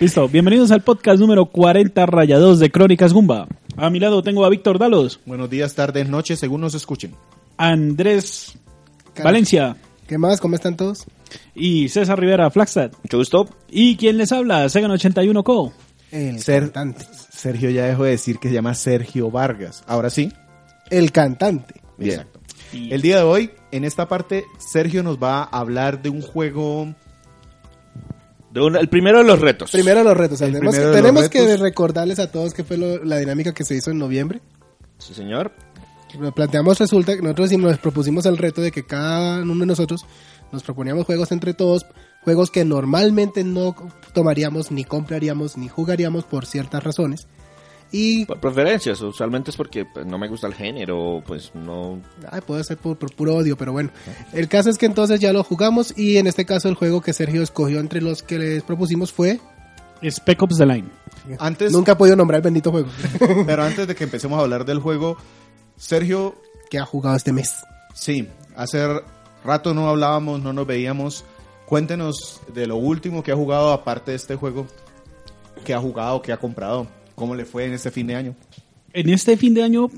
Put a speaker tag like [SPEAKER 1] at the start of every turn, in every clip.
[SPEAKER 1] Listo, bienvenidos al podcast número 40 rayados de Crónicas Gumba. A mi lado tengo a Víctor Dalos,
[SPEAKER 2] Buenos días, tardes, noches, según nos escuchen.
[SPEAKER 1] Andrés
[SPEAKER 3] Car-
[SPEAKER 1] Valencia
[SPEAKER 3] ¿Qué más? ¿Cómo están todos?
[SPEAKER 1] y César Rivera Flagstad.
[SPEAKER 4] Mucho gusto.
[SPEAKER 1] ¿Y quién les habla? Segan81 Co.
[SPEAKER 3] El
[SPEAKER 2] Ser-
[SPEAKER 3] cantante.
[SPEAKER 2] Sergio ya dejó de decir que se llama Sergio Vargas. Ahora sí.
[SPEAKER 3] El cantante.
[SPEAKER 4] Bien.
[SPEAKER 2] Exacto. El día de hoy, en esta parte, Sergio nos va a hablar de un juego.
[SPEAKER 4] De el primero de los retos.
[SPEAKER 3] Primero los retos.
[SPEAKER 2] El
[SPEAKER 3] Tenemos,
[SPEAKER 2] primero de los
[SPEAKER 3] tenemos que recordarles a todos que fue lo- la dinámica que se hizo en noviembre.
[SPEAKER 4] Sí, señor.
[SPEAKER 3] Lo planteamos, resulta que nosotros nos propusimos el reto de que cada uno de nosotros nos proponíamos juegos entre todos, juegos que normalmente no tomaríamos, ni compraríamos, ni jugaríamos por ciertas razones. Y
[SPEAKER 4] Por preferencias. Usualmente es porque pues, no me gusta el género, pues no...
[SPEAKER 3] Ay, puede ser por, por puro odio, pero bueno. El caso es que entonces ya lo jugamos y en este caso el juego que Sergio escogió entre los que les propusimos fue...
[SPEAKER 1] Spec Ops The Line.
[SPEAKER 2] Antes,
[SPEAKER 3] Nunca he podido nombrar el bendito juego
[SPEAKER 2] pero antes de que empecemos a hablar del juego, Sergio,
[SPEAKER 3] que ha jugado este mes.
[SPEAKER 2] sí, hace rato no hablábamos, no nos veíamos. Cuéntenos de lo último que ha jugado, aparte de este juego, que ha jugado, que ha comprado, cómo le fue en este fin de año.
[SPEAKER 1] En este fin de año,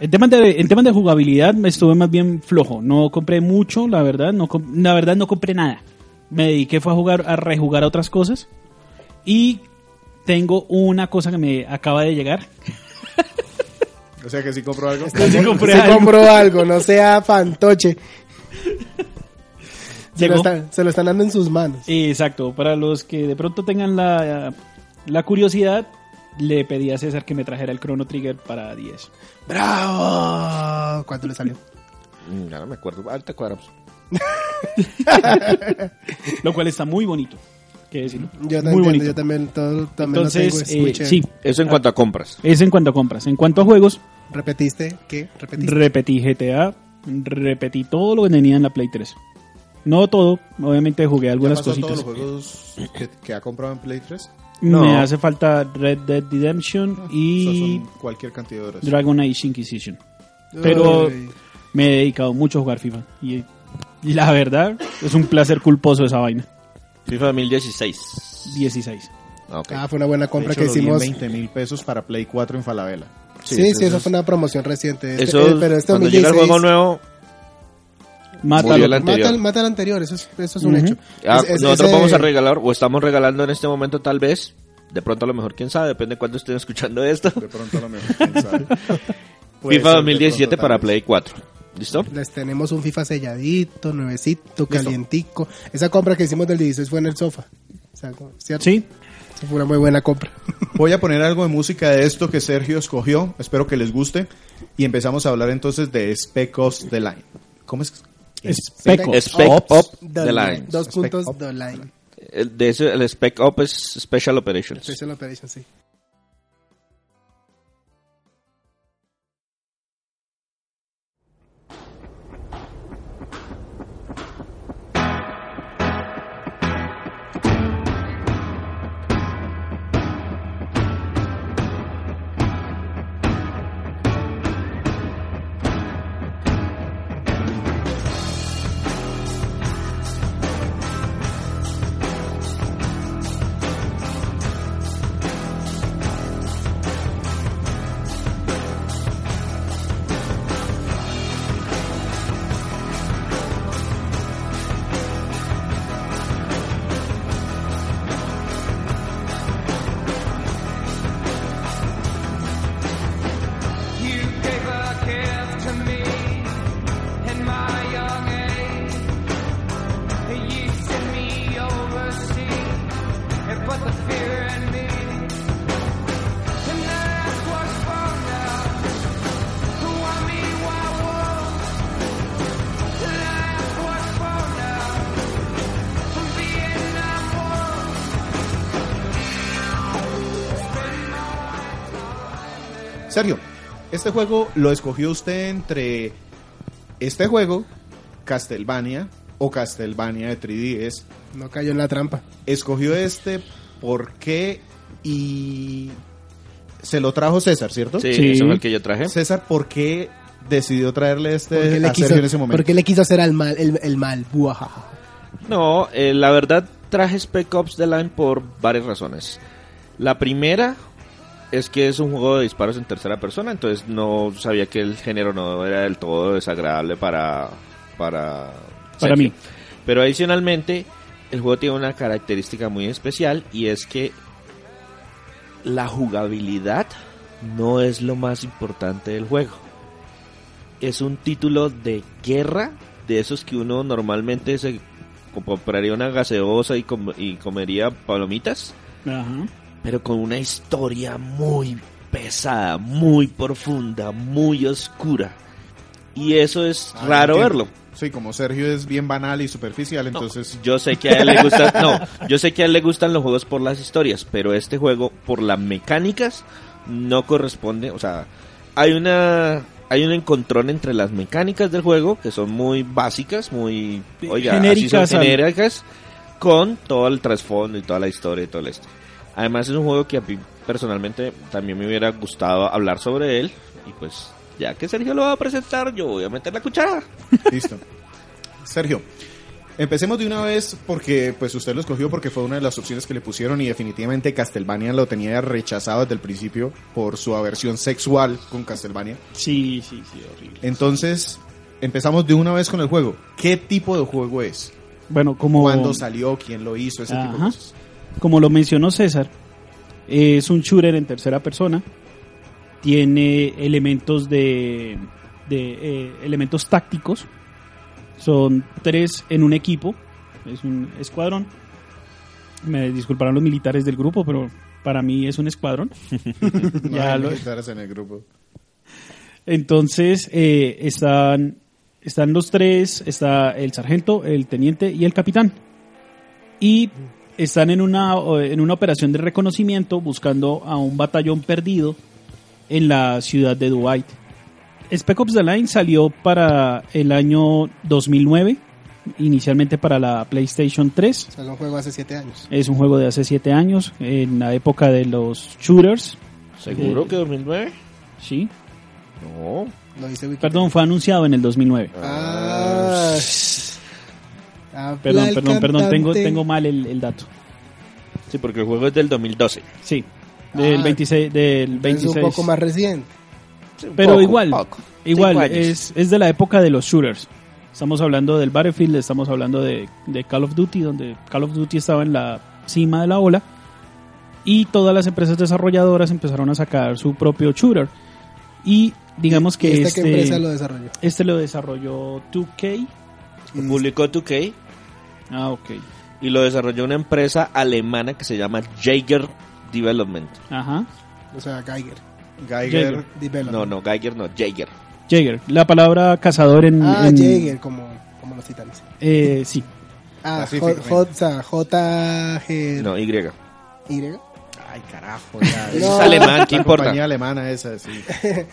[SPEAKER 1] en temas de, en temas de jugabilidad, me estuve más bien flojo. No compré mucho, la verdad. No, la verdad, no compré nada. Me dediqué fue a jugar, a rejugar a otras cosas. Y tengo una cosa que me acaba de llegar.
[SPEAKER 2] O sea que sí compró algo.
[SPEAKER 1] Sí compré
[SPEAKER 3] Se
[SPEAKER 1] algo.
[SPEAKER 3] compró algo, no sea fantoche. Se lo,
[SPEAKER 1] Llegó.
[SPEAKER 3] están, se lo están dando en sus manos.
[SPEAKER 1] Exacto, para los que de pronto tengan la, la curiosidad, le pedí a César que me trajera el Chrono Trigger para 10.
[SPEAKER 3] ¡Bravo! ¿Cuánto le salió?
[SPEAKER 4] mm, Ya no me acuerdo. Alta cuadros.
[SPEAKER 1] Lo cual está muy bonito. Que decirlo.
[SPEAKER 3] Yo
[SPEAKER 1] muy
[SPEAKER 3] también,
[SPEAKER 1] bonito.
[SPEAKER 3] yo también, todo, también lo tengo.
[SPEAKER 1] Entonces,
[SPEAKER 3] es
[SPEAKER 1] eh, sí,
[SPEAKER 4] Eso en cuanto a compras.
[SPEAKER 1] es en cuanto a compras. En cuanto a juegos,
[SPEAKER 3] ¿Repetiste? ¿Qué? ¿Repetiste?
[SPEAKER 1] repetí GTA, repetí todo lo que tenía en la Play 3. No todo, obviamente jugué
[SPEAKER 2] ¿Ya
[SPEAKER 1] algunas
[SPEAKER 2] pasó todos
[SPEAKER 1] cositas.
[SPEAKER 2] los juegos que, que ha comprado en Play 3?
[SPEAKER 4] No.
[SPEAKER 1] Me hace falta Red Dead Redemption y
[SPEAKER 2] Eso son cualquier cantidad de horas.
[SPEAKER 1] Dragon Age Inquisition. Pero
[SPEAKER 3] Ay.
[SPEAKER 1] me he dedicado mucho a jugar FIFA. Y, y la verdad, es un placer culposo esa vaina.
[SPEAKER 4] FIFA 2016.
[SPEAKER 1] 16.
[SPEAKER 4] Ah, ok.
[SPEAKER 3] Ah, fue una buena compra
[SPEAKER 2] hecho,
[SPEAKER 3] que himos.
[SPEAKER 2] 20 mil pesos para Play 4 en Falabella.
[SPEAKER 3] Sí, sí, eso, fue una promoción reciente. Este-
[SPEAKER 4] Eso,
[SPEAKER 3] eh, pero este
[SPEAKER 4] cuando llega el
[SPEAKER 3] 2016
[SPEAKER 4] juego nuevo,
[SPEAKER 1] Mátalo.
[SPEAKER 4] Murió la- anterior.
[SPEAKER 3] Mata, al- mata al anterior, eso es, eso es un hecho.
[SPEAKER 4] ah,
[SPEAKER 3] Es- es-
[SPEAKER 4] nosotros
[SPEAKER 3] ese-
[SPEAKER 4] vamos a regalar, o estamos regalando en este momento tal vez, de pronto a lo mejor, quién sabe, depende de cuándo estén escuchando esto,
[SPEAKER 2] De pronto a lo mejor, quién sabe.
[SPEAKER 4] FIFA
[SPEAKER 2] ser de
[SPEAKER 4] 2017
[SPEAKER 2] pronto,
[SPEAKER 4] para. Play 4. ¿Listo?
[SPEAKER 3] Les tenemos un FIFA selladito, nuevecito, calientico. Esa compra que hicimos del 16 fue en el sofá. ¿cierto?
[SPEAKER 1] Sí,
[SPEAKER 3] fue una muy buena compra.
[SPEAKER 2] Voy a poner algo de música de esto que Sergio escogió. Espero que les guste. Y empezamos a hablar entonces de Spec Ops The Line. ¿Cómo es?
[SPEAKER 1] Spec Ops.
[SPEAKER 4] Spec
[SPEAKER 2] Ops.
[SPEAKER 4] Up
[SPEAKER 3] The
[SPEAKER 4] The
[SPEAKER 3] Line.
[SPEAKER 4] Line.
[SPEAKER 3] Dos
[SPEAKER 2] Spec
[SPEAKER 3] puntos,
[SPEAKER 2] Op.
[SPEAKER 3] The Line.
[SPEAKER 4] El, de ese, el Spec Up es Special Operations.
[SPEAKER 3] Special Operation, sí.
[SPEAKER 2] Sergio, este juego lo escogió usted entre este juego, Castlevania o Castlevania de 3DS.
[SPEAKER 3] No cayó en la trampa.
[SPEAKER 2] Escogió este porque y se lo trajo César, ¿cierto?
[SPEAKER 4] Sí,
[SPEAKER 1] Sí.
[SPEAKER 4] eso fue el que yo traje.
[SPEAKER 2] César, ¿por qué decidió traerle
[SPEAKER 3] Porque
[SPEAKER 2] este
[SPEAKER 3] le
[SPEAKER 2] a
[SPEAKER 3] quiso,
[SPEAKER 2] Sergio en ese momento?
[SPEAKER 3] porque le quiso hacer al mal, el, el mal. Buajaja.
[SPEAKER 4] No, eh, la verdad traje Spec Ops The Line por varias razones. La primera es que es un juego de disparos en tercera persona, entonces no sabía que el género no era del todo desagradable para para
[SPEAKER 1] Para mí.
[SPEAKER 4] Pero adicionalmente el juego tiene una característica muy especial y es que la jugabilidad no es lo más importante del juego. Es un título de guerra, de esos que uno normalmente se compraría una gaseosa y, com- y comería palomitas,
[SPEAKER 1] Ajá.
[SPEAKER 4] Pero con una historia muy pesada, muy profunda, muy oscura. Y eso es
[SPEAKER 2] Ah,
[SPEAKER 4] raro
[SPEAKER 2] entiendo.
[SPEAKER 4] verlo.
[SPEAKER 2] Sí, como Sergio es bien banal y superficial, entonces
[SPEAKER 4] Yo sé que a él le gusta, no, yo sé que a él le gustan los juegos por las historias, pero este juego por las mecánicas no corresponde, o sea, hay una hay un encontrón entre las mecánicas del juego que son muy básicas, muy oiga, así son
[SPEAKER 1] Genéricas al-
[SPEAKER 4] genéricas con todo el trasfondo y toda la historia y todo esto. Además es un juego que a mí personalmente también me hubiera gustado hablar sobre él y pues ya que Sergio lo va a presentar, yo voy a meter la cuchara.
[SPEAKER 2] listo. Sergio, empecemos de una vez porque pues usted lo escogió porque fue una de las opciones que le pusieron y definitivamente Castlevania lo tenía rechazado desde el principio por su aversión sexual con Castlevania.
[SPEAKER 1] Sí, sí, sí, horrible.
[SPEAKER 2] Entonces, empezamos de una vez con el juego. ¿Qué tipo de juego es?
[SPEAKER 1] Bueno, como,
[SPEAKER 2] ¿Cuándo salió? ¿Quién lo hizo? Ese tipo de cosas.
[SPEAKER 1] Como lo mencionó César, es un shooter en tercera persona. Tiene elementos de, de eh, elementos tácticos. Son tres en un equipo. Es un escuadrón. Me disculparán los militares del grupo, pero para mí es un escuadrón.
[SPEAKER 2] No
[SPEAKER 1] Ya
[SPEAKER 2] hay
[SPEAKER 1] lo-
[SPEAKER 2] militares en el grupo.
[SPEAKER 1] Entonces eh, están, están los tres, está el sargento, el teniente y el capitán. Y están en una, en una operación de reconocimiento buscando a un batallón perdido en la ciudad de Dubai. Spec Ops The Line salió para el año 2009, inicialmente para la PlayStation 3.
[SPEAKER 3] O sea, es un juego hace siete años.
[SPEAKER 1] Es un juego de hace 7 años, en la época de los shooters.
[SPEAKER 4] ¿Seguro
[SPEAKER 1] Eh,
[SPEAKER 4] que 2009?
[SPEAKER 1] Sí,
[SPEAKER 4] No.
[SPEAKER 3] Lo Wikipedia.
[SPEAKER 1] perdón, fue anunciado en el 2009.
[SPEAKER 3] Ah. Habla
[SPEAKER 1] Perdón, perdón, perdón, tengo, tengo mal el, el dato.
[SPEAKER 4] Sí, porque el juego es del 2012.
[SPEAKER 1] Sí, del
[SPEAKER 3] Ah,
[SPEAKER 1] 26, del
[SPEAKER 3] Es
[SPEAKER 1] 26.
[SPEAKER 3] un poco más reciente.
[SPEAKER 1] Pero
[SPEAKER 4] Poco,
[SPEAKER 1] igual,
[SPEAKER 4] poco.
[SPEAKER 1] igual, es, es de la época de los shooters. Estamos hablando del Battlefield, estamos hablando de, de Call of Duty, donde Call of Duty estaba en la cima de la ola. Y todas las empresas desarrolladoras empezaron a sacar su propio shooter. Y digamos que
[SPEAKER 3] ¿Y esta
[SPEAKER 1] este,
[SPEAKER 3] qué empresa lo desarrolló?
[SPEAKER 1] este lo desarrolló 2K.
[SPEAKER 3] Y-
[SPEAKER 4] Publicó 2K
[SPEAKER 1] Ah, ok.
[SPEAKER 4] y lo desarrolló una empresa alemana que se llama Jaeger Development.
[SPEAKER 1] Ajá.
[SPEAKER 3] O sea, Geiger.
[SPEAKER 2] Geiger.
[SPEAKER 1] Jaeger.
[SPEAKER 3] Development.
[SPEAKER 4] No, no, Geiger no, Jaeger.
[SPEAKER 1] Jaeger. La palabra cazador en...
[SPEAKER 3] Ah,
[SPEAKER 1] en-
[SPEAKER 3] Jaeger, como, como los titanes.
[SPEAKER 1] eh, sí.
[SPEAKER 3] Ah, J, J, J,
[SPEAKER 4] No, Y.
[SPEAKER 3] Y.
[SPEAKER 2] Ay, carajo, ya.
[SPEAKER 3] No.
[SPEAKER 4] Es alemán, ¿qué
[SPEAKER 2] La
[SPEAKER 4] importa?
[SPEAKER 2] compañía alemana esa, sí.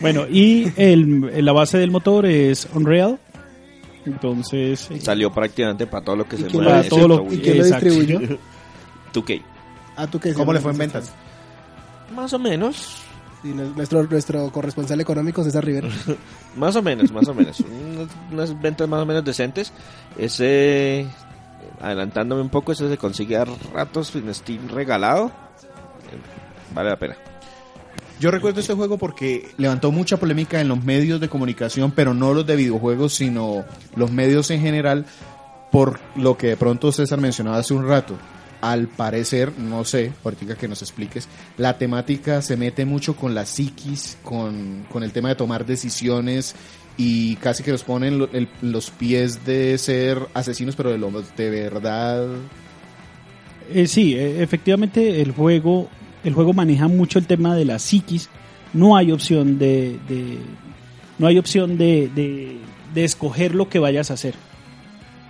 [SPEAKER 1] Bueno, y el, la base del motor es Unreal. Entonces, eh,
[SPEAKER 4] Salió prácticamente para todo lo que
[SPEAKER 3] ¿Y
[SPEAKER 4] se mueve.
[SPEAKER 1] lo- todo lo-
[SPEAKER 3] ¿Y quién lo distribuyó?
[SPEAKER 4] 2K.
[SPEAKER 3] Ah, ¿tú qué?
[SPEAKER 2] ¿Cómo le fue en ventas?
[SPEAKER 4] Más o menos.
[SPEAKER 3] Sí, nuestro, nuestro corresponsal económico, César Rivera.
[SPEAKER 4] Más o menos, más o menos. unas, unas ventas más o menos decentes. Ese, adelantándome un poco, ese se consigue a ratos en Steam regalado. Vale la pena.
[SPEAKER 2] Yo recuerdo este juego porque levantó mucha polémica en los medios de comunicación, pero no los de videojuegos, sino los medios en general, por lo que de pronto César mencionaba hace un rato. Al parecer, no sé, ahorita que nos expliques, la temática se mete mucho con la psiquis, con, con el tema de tomar decisiones y casi que nos ponen lo- el- los pies de ser asesinos, pero de lo de verdad.
[SPEAKER 1] eh, sí, eh, efectivamente el juego, el juego maneja mucho el tema de la psiquis. No hay opción de, de- no hay opción de, de, de escoger lo que vayas a hacer.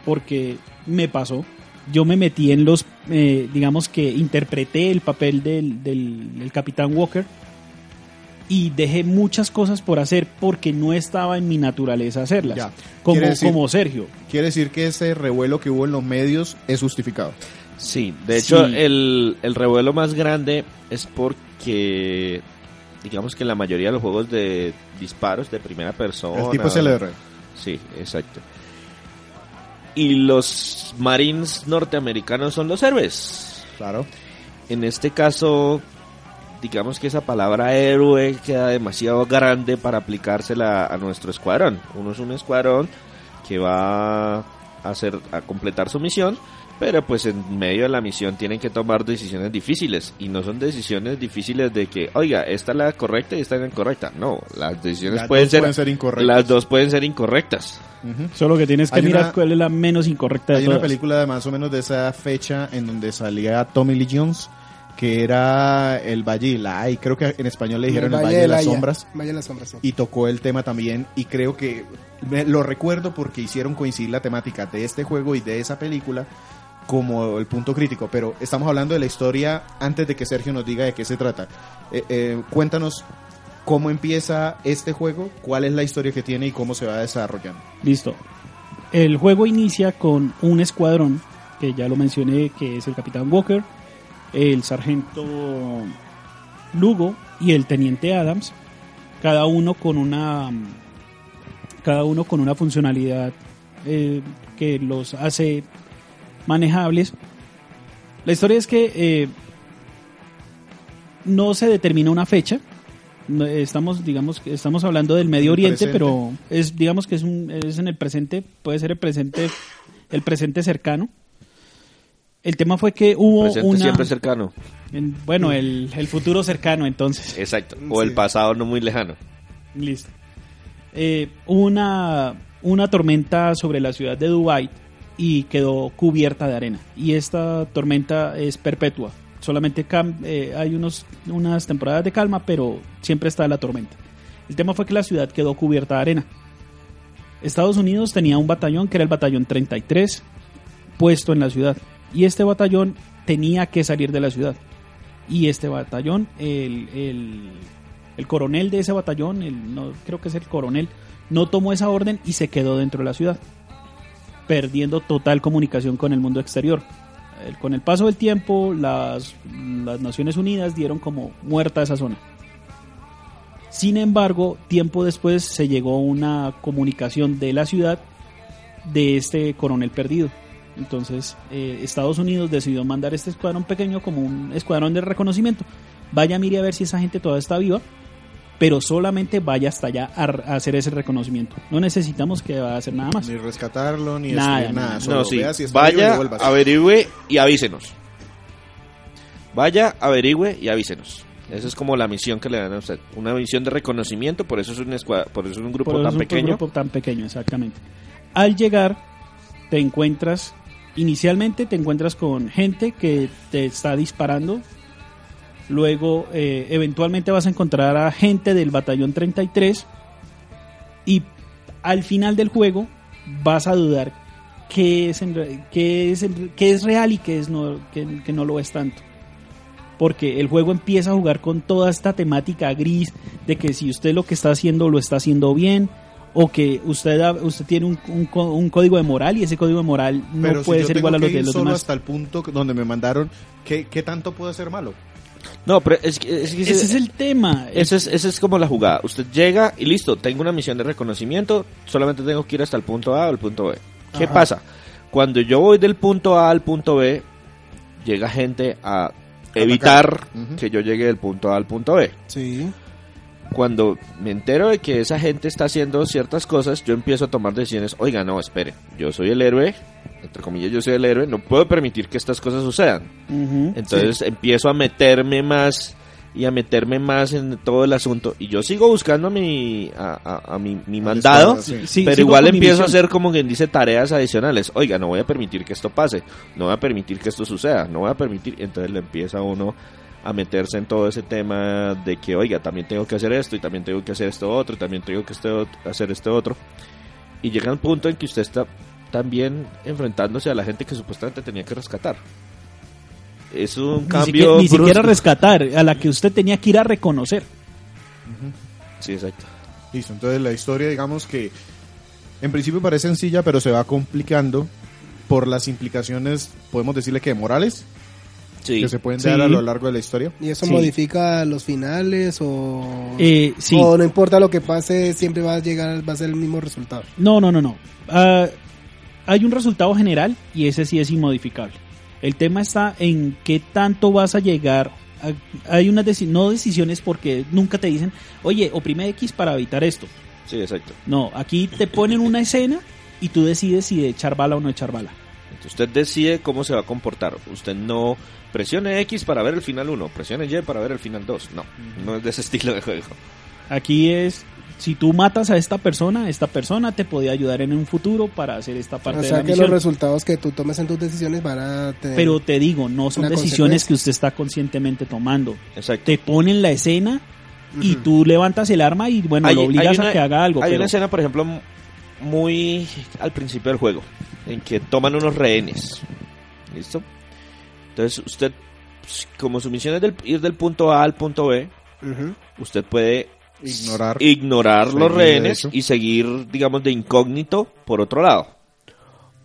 [SPEAKER 1] Porque me pasó. Yo me metí en los, eh, digamos que interpreté el papel del, del, del Capitán Walker. y dejé muchas cosas por hacer porque no estaba en mi naturaleza hacerlas.
[SPEAKER 2] Ya.
[SPEAKER 1] Como,
[SPEAKER 2] decir-
[SPEAKER 1] como Sergio.
[SPEAKER 2] Quiere decir que ese revuelo que hubo en los medios es justificado.
[SPEAKER 4] Sí, de hecho
[SPEAKER 1] Sí.
[SPEAKER 4] el, el revuelo más grande es porque digamos que la mayoría de los juegos de disparos de primera persona...
[SPEAKER 2] El tipo es LR.
[SPEAKER 4] Sí, exacto. Y los marines norteamericanos son los héroes.
[SPEAKER 2] Claro.
[SPEAKER 4] En este caso, digamos que esa palabra héroe queda demasiado grande para aplicársela a nuestro escuadrón. Uno es un escuadrón que va a hacer a completar su misión, pero pues en medio de la misión tienen que tomar decisiones difíciles y no son decisiones difíciles de que, oiga, esta es la correcta y esta es la incorrecta. No, las decisiones
[SPEAKER 2] Las
[SPEAKER 4] pueden ser,
[SPEAKER 2] pueden ser incorrectas.
[SPEAKER 4] las dos pueden ser incorrectas.
[SPEAKER 2] Ujú.
[SPEAKER 1] Solo que tienes que
[SPEAKER 2] Hay
[SPEAKER 1] mirar
[SPEAKER 2] una-
[SPEAKER 1] cuál es la menos incorrecta de
[SPEAKER 2] Hay una
[SPEAKER 1] todas.
[SPEAKER 2] película de más o menos de esa fecha en donde salía Tommy Lee Jones, que era el Valle y la y creo que en español le dijeron el, Valle de,
[SPEAKER 3] la
[SPEAKER 2] las. Sombras.
[SPEAKER 3] Valle de las Sombras, sí.
[SPEAKER 2] y tocó el tema también y creo que me- lo recuerdo porque hicieron coincidir la temática de este juego y de esa película como el punto crítico, pero estamos hablando de la historia antes de que Sergio nos diga de qué se trata. Eh, eh, cuéntanos cómo empieza este juego, cuál es la historia que tiene y cómo se va desarrollando.
[SPEAKER 1] Listo. El juego inicia con un escuadrón, que ya lo mencioné, que es el Capitán Walker, el Sargento Lugo y el Teniente Adams, cada uno con una cada uno con una funcionalidad eh, que los hace manejables. La historia es que eh, no se determina una fecha. Estamos, digamos, que estamos hablando del Medio Oriente, pero es, digamos que es, un, es en el presente, puede ser el presente, el presente cercano. El tema fue que hubo
[SPEAKER 4] Presente
[SPEAKER 1] una,
[SPEAKER 4] siempre cercano.
[SPEAKER 1] en- bueno, el, el futuro cercano, entonces.
[SPEAKER 4] Exacto. O el pasado no muy lejano.
[SPEAKER 1] Listo. Eh, una, una tormenta sobre la ciudad de Dubái y quedó cubierta de arena. Y esta tormenta es perpetua. Solamente eh, hay unos, unas temporadas de calma, pero siempre está la tormenta. El tema fue que la ciudad quedó cubierta de arena. Estados Unidos tenía un batallón que era el batallón 33 puesto en la ciudad. Y este batallón tenía que salir de la ciudad. Y este batallón, el, el, el coronel de ese batallón, el, no, creo que es el coronel, no tomó esa orden y se quedó dentro de la ciudad, perdiendo total comunicación con el mundo exterior. Con el paso del tiempo, las, las Naciones Unidas dieron como muerta esa zona. Sin embargo, tiempo después se llegó una comunicación de la ciudad de este coronel perdido. Entonces, eh, Estados Unidos decidió mandar este escuadrón pequeño como un escuadrón de reconocimiento. Vaya, mire a ver si esa gente todavía está viva, pero solamente vaya hasta allá a, a hacer ese reconocimiento. No necesitamos que vaya a hacer nada más.
[SPEAKER 2] Ni rescatarlo, ni
[SPEAKER 1] Nada,
[SPEAKER 2] destruir nada.
[SPEAKER 1] nada.
[SPEAKER 2] Solo
[SPEAKER 4] No, sí.
[SPEAKER 2] vea si está vivo y
[SPEAKER 4] Vaya, averigüe y avísenos. Vaya, averigüe y avísenos. Esa es como la misión que le dan a usted. Una misión de reconocimiento, por eso es un, escua- por eso es un grupo
[SPEAKER 1] Por eso
[SPEAKER 4] tan
[SPEAKER 1] es un
[SPEAKER 4] pequeño.
[SPEAKER 1] grupo tan pequeño, exactamente. Al llegar, te encuentras, inicialmente te encuentras con gente que te está disparando. Luego, eh, eventualmente vas a encontrar a gente del batallón 33. Y al final del juego, vas a dudar qué es, en qué es, en- qué es real y qué es no, no lo es tanto porque el juego empieza a jugar con toda esta temática gris de que si usted lo que está haciendo lo está haciendo bien o que usted usted tiene un, un código de moral y ese código de moral no
[SPEAKER 2] Pero
[SPEAKER 1] puede ser igual a los de los
[SPEAKER 2] solo
[SPEAKER 1] demás.
[SPEAKER 2] hasta el punto donde me mandaron, ¿qué, qué tanto puede ser malo?
[SPEAKER 4] No, pero es que, es que
[SPEAKER 1] Ese es el tema.
[SPEAKER 4] Esa es, como la jugada. Usted llega y listo, tengo una misión de reconocimiento, solamente tengo que ir hasta el punto A o el punto B. ¿Qué
[SPEAKER 3] Ajá.
[SPEAKER 4] pasa? Cuando yo voy del punto A al punto B, llega gente a evitar que yo llegue del punto A al punto B.
[SPEAKER 3] Sí.
[SPEAKER 4] Cuando me entero de que esa gente está haciendo ciertas cosas, yo empiezo a tomar decisiones. Oiga, no, espere, yo soy el héroe, entre comillas, yo soy el héroe, no puedo permitir que estas cosas sucedan.
[SPEAKER 1] Ujú.
[SPEAKER 4] Entonces empiezo a meterme más y a meterme más en todo el asunto. Y yo sigo buscando a mi, a, a- a mi, mi mandado,
[SPEAKER 2] Sí.
[SPEAKER 1] Sí,
[SPEAKER 4] pero igual empiezo a hacer como quien dice tareas adicionales. Oiga, no voy a permitir que esto pase, no voy a permitir que esto suceda, no voy a permitir. Entonces le empieza uno a meterse en todo ese tema de que, oiga, también tengo que hacer esto y también tengo que hacer esto otro y también tengo que este ot- hacer este otro. Y llega un punto en que usted está también enfrentándose a la gente que supuestamente tenía que rescatar. Es un
[SPEAKER 1] Ni,
[SPEAKER 4] cambio
[SPEAKER 1] siquiera, ni siquiera rescatar, a la que usted tenía que ir a reconocer.
[SPEAKER 4] Sí, exacto.
[SPEAKER 2] Listo, entonces la historia, digamos que en principio parece sencilla, pero se va complicando por las implicaciones, podemos decirle que morales,
[SPEAKER 4] Sí.
[SPEAKER 2] que se pueden
[SPEAKER 1] Sí.
[SPEAKER 2] dar a lo largo de la historia.
[SPEAKER 3] ¿Y eso
[SPEAKER 1] Sí.
[SPEAKER 3] modifica los finales o,
[SPEAKER 1] Eh, sí.
[SPEAKER 3] o no importa lo que pase, siempre va a llegar, va a ser el mismo resultado?
[SPEAKER 1] No, no, no, no. Ah, hay un resultado general y ese sí es inmodificable. El tema está en qué tanto vas a llegar. a- hay unas deci- no decisiones porque nunca te dicen, oye, oprime X para evitar esto.
[SPEAKER 4] Sí, exacto.
[SPEAKER 1] No, aquí te ponen una escena y tú decides si de echar bala o no echar bala.
[SPEAKER 4] Entonces, usted decide cómo se va a comportar. Usted no presione X para ver el final 1, presione Y para ver el final 2. No, no es de ese estilo de juego.
[SPEAKER 1] Aquí es, si tú matas a esta persona, esta persona te puede ayudar en un futuro para hacer esta parte
[SPEAKER 3] o
[SPEAKER 1] de
[SPEAKER 3] sea
[SPEAKER 1] la
[SPEAKER 3] que
[SPEAKER 1] misión.
[SPEAKER 3] los resultados que tú tomes en tus decisiones van a tener...
[SPEAKER 1] Pero te digo, no son decisiones que usted está conscientemente tomando.
[SPEAKER 4] Exacto.
[SPEAKER 1] Te ponen la escena y tú levantas el arma y bueno,
[SPEAKER 4] Hay-
[SPEAKER 1] lo obligas
[SPEAKER 4] una-
[SPEAKER 1] a que haga algo.
[SPEAKER 4] Hay
[SPEAKER 1] pero-
[SPEAKER 4] una escena, por ejemplo, muy al principio del juego, en que toman unos rehenes. ¿Listo? Entonces, usted, pues, como su misión es del- ir del punto A al punto B, usted puede
[SPEAKER 2] Ignorar.
[SPEAKER 4] ignorar
[SPEAKER 2] Seguir
[SPEAKER 4] los rehenes y seguir, digamos, de incógnito por otro lado.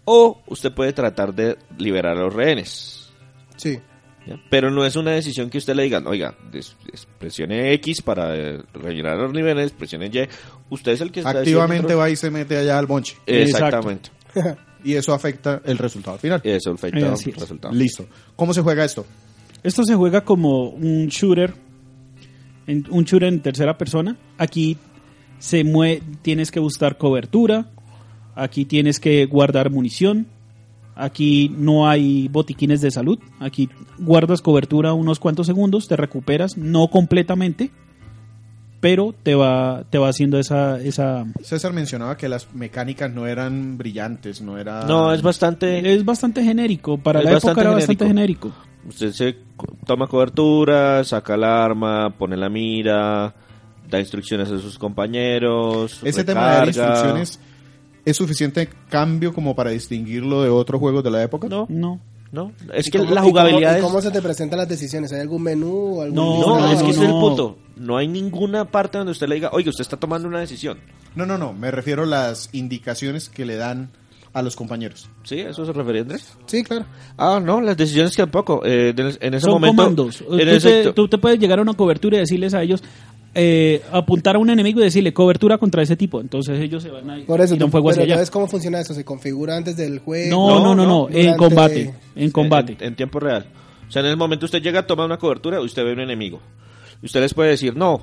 [SPEAKER 4] O usted puede tratar de liberar a los rehenes.
[SPEAKER 3] Sí.
[SPEAKER 4] ¿ya? Pero no es una decisión que usted le diga, oiga, des- des- presione X para eh, rellenar los niveles, presione Y. Usted es el que está
[SPEAKER 2] Activamente va y se mete allá al bonche.
[SPEAKER 4] Exactamente.
[SPEAKER 2] Y eso afecta el resultado final.
[SPEAKER 4] Eso afecta el resultado.
[SPEAKER 2] Listo. ¿Cómo se juega esto?
[SPEAKER 1] Esto se juega como un shooter, en- un shooter en tercera persona. Aquí se mue tienes que buscar cobertura, aquí tienes que guardar munición, aquí no hay botiquines de salud, aquí guardas cobertura unos cuantos segundos, te recuperas, no completamente, pero te va, te va haciendo esa, esa...
[SPEAKER 2] César mencionaba que las mecánicas no eran brillantes, no era...
[SPEAKER 4] No, es bastante...
[SPEAKER 1] Es bastante genérico, para
[SPEAKER 4] Es
[SPEAKER 1] la época era bastante genérico.
[SPEAKER 4] Usted se toma cobertura, saca el arma, pone la mira, da instrucciones a sus compañeros.
[SPEAKER 2] Ese tema de dar instrucciones es suficiente cambio como para distinguirlo de otros juegos de la época.
[SPEAKER 4] No,
[SPEAKER 1] No.
[SPEAKER 4] no. Es
[SPEAKER 3] ¿Y
[SPEAKER 4] que
[SPEAKER 3] cómo-
[SPEAKER 4] la
[SPEAKER 3] cómo-
[SPEAKER 4] jugabilidad es...
[SPEAKER 3] ¿Cómo se te presentan las decisiones? ¿Hay algún menú? Algún
[SPEAKER 1] No,
[SPEAKER 4] es que ese es el punto. No hay ninguna parte donde usted le diga, oye, usted está tomando una decisión.
[SPEAKER 2] No, no, no. Me refiero a las indicaciones que le dan a los compañeros.
[SPEAKER 4] ¿Sí? ¿Eso se refería Andrés?
[SPEAKER 3] Sí, claro.
[SPEAKER 4] Ah, no, las decisiones que tampoco. Eh, en ese
[SPEAKER 1] Son
[SPEAKER 4] momento...
[SPEAKER 1] comandos.
[SPEAKER 4] en
[SPEAKER 1] Tú
[SPEAKER 4] ese-
[SPEAKER 1] te, tú te puedes llegar a una cobertura y decirles a ellos, eh, apuntar a un enemigo y decirle cobertura contra ese tipo. Entonces ellos se van a
[SPEAKER 3] Por eso, tú-
[SPEAKER 1] fuego hacia
[SPEAKER 3] pero
[SPEAKER 1] allá.
[SPEAKER 3] ¿sabes cómo funciona eso? ¿Se configura antes del juego?
[SPEAKER 1] No, no, no, no, en
[SPEAKER 3] durante-
[SPEAKER 1] combate. En combate.
[SPEAKER 4] En, en tiempo real. O sea, en el momento usted llega a tomar una cobertura, usted ve un enemigo. Y usted les puede decir, no,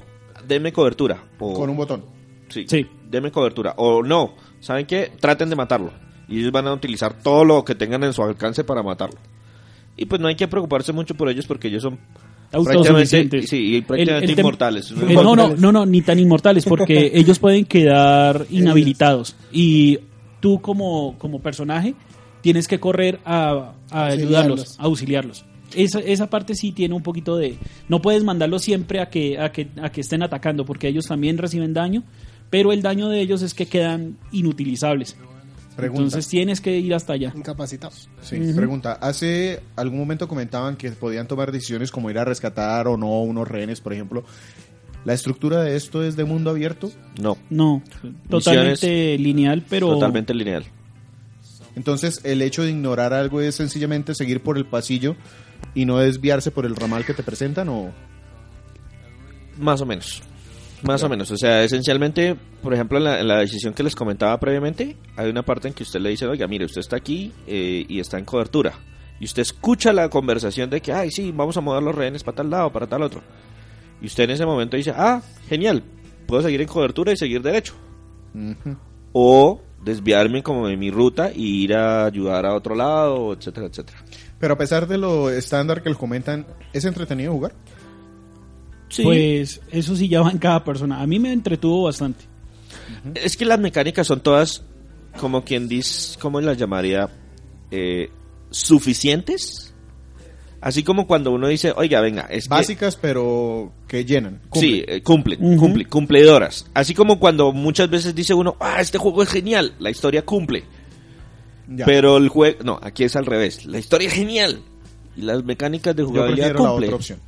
[SPEAKER 4] deme cobertura. O,
[SPEAKER 2] Con un botón.
[SPEAKER 4] sí,
[SPEAKER 1] Sí.
[SPEAKER 4] deme cobertura. O no, ¿saben qué? Traten de matarlo. Y ellos van a utilizar todo lo que tengan en su alcance para matarlo. Y pues no hay que preocuparse mucho por ellos porque ellos son prácticamente, sí, y
[SPEAKER 1] El-
[SPEAKER 4] prácticamente
[SPEAKER 1] el tem-
[SPEAKER 4] inmortales.
[SPEAKER 1] Eh, no, no, no, no, ni tan inmortales, porque ellos pueden quedar inhabilitados. Y tú como, como personaje tienes que correr a, a ayudarlos, a auxiliarlos. Esa, esa parte sí tiene un poquito de... No puedes mandarlos siempre a que, a, que, a que estén atacando, porque ellos también reciben daño, pero el daño de ellos es que quedan inutilizables.
[SPEAKER 2] Pregunta.
[SPEAKER 1] Entonces tienes que ir hasta allá.
[SPEAKER 3] Incapacitados.
[SPEAKER 2] Sí, pregunta. Hace algún momento comentaban que podían tomar decisiones como ir a rescatar o no unos rehenes, por ejemplo. ¿La estructura de esto es de mundo abierto?
[SPEAKER 4] No,
[SPEAKER 1] No, totalmente lineal, pero...
[SPEAKER 4] totalmente lineal.
[SPEAKER 2] Entonces, el hecho de ignorar algo es sencillamente seguir por el pasillo y no desviarse por el ramal que te presentan o...
[SPEAKER 4] Más o menos. Más o menos. O sea, esencialmente, por ejemplo, en la, en la decisión que les comentaba previamente, hay una parte en que usted le dice, oiga, mire, usted está aquí eh, y está en cobertura. Y usted escucha la conversación de que, ay, sí, vamos a mover los rehenes para tal lado, para tal otro. Y usted en ese momento dice, ah, genial, puedo seguir en cobertura y seguir derecho. O desviarme como de mi ruta y ir a ayudar a otro lado, etcétera, etcétera.
[SPEAKER 2] Pero a pesar de lo estándar que les comentan, ¿es entretenido jugar?
[SPEAKER 4] Sí.
[SPEAKER 1] Pues eso sí ya va en cada persona. A mí me entretuvo bastante.
[SPEAKER 4] Es que las mecánicas son todas, como quien dice, ¿cómo las llamaría? Eh, suficientes. Así como cuando uno dice, oiga, venga, es que-
[SPEAKER 2] Básicas, pero que llenan.
[SPEAKER 4] Sí,
[SPEAKER 2] cumplen.
[SPEAKER 4] eh, cumplen, cumplidoras. Así como cuando muchas veces dice uno, ah, este juego es genial, la historia cumple.
[SPEAKER 2] Ya.
[SPEAKER 4] Pero el juego, no, aquí es al revés, la historia es genial. Y las mecánicas de
[SPEAKER 2] Yo
[SPEAKER 4] jugabilidad
[SPEAKER 2] la
[SPEAKER 4] cumplen.
[SPEAKER 2] otra opción.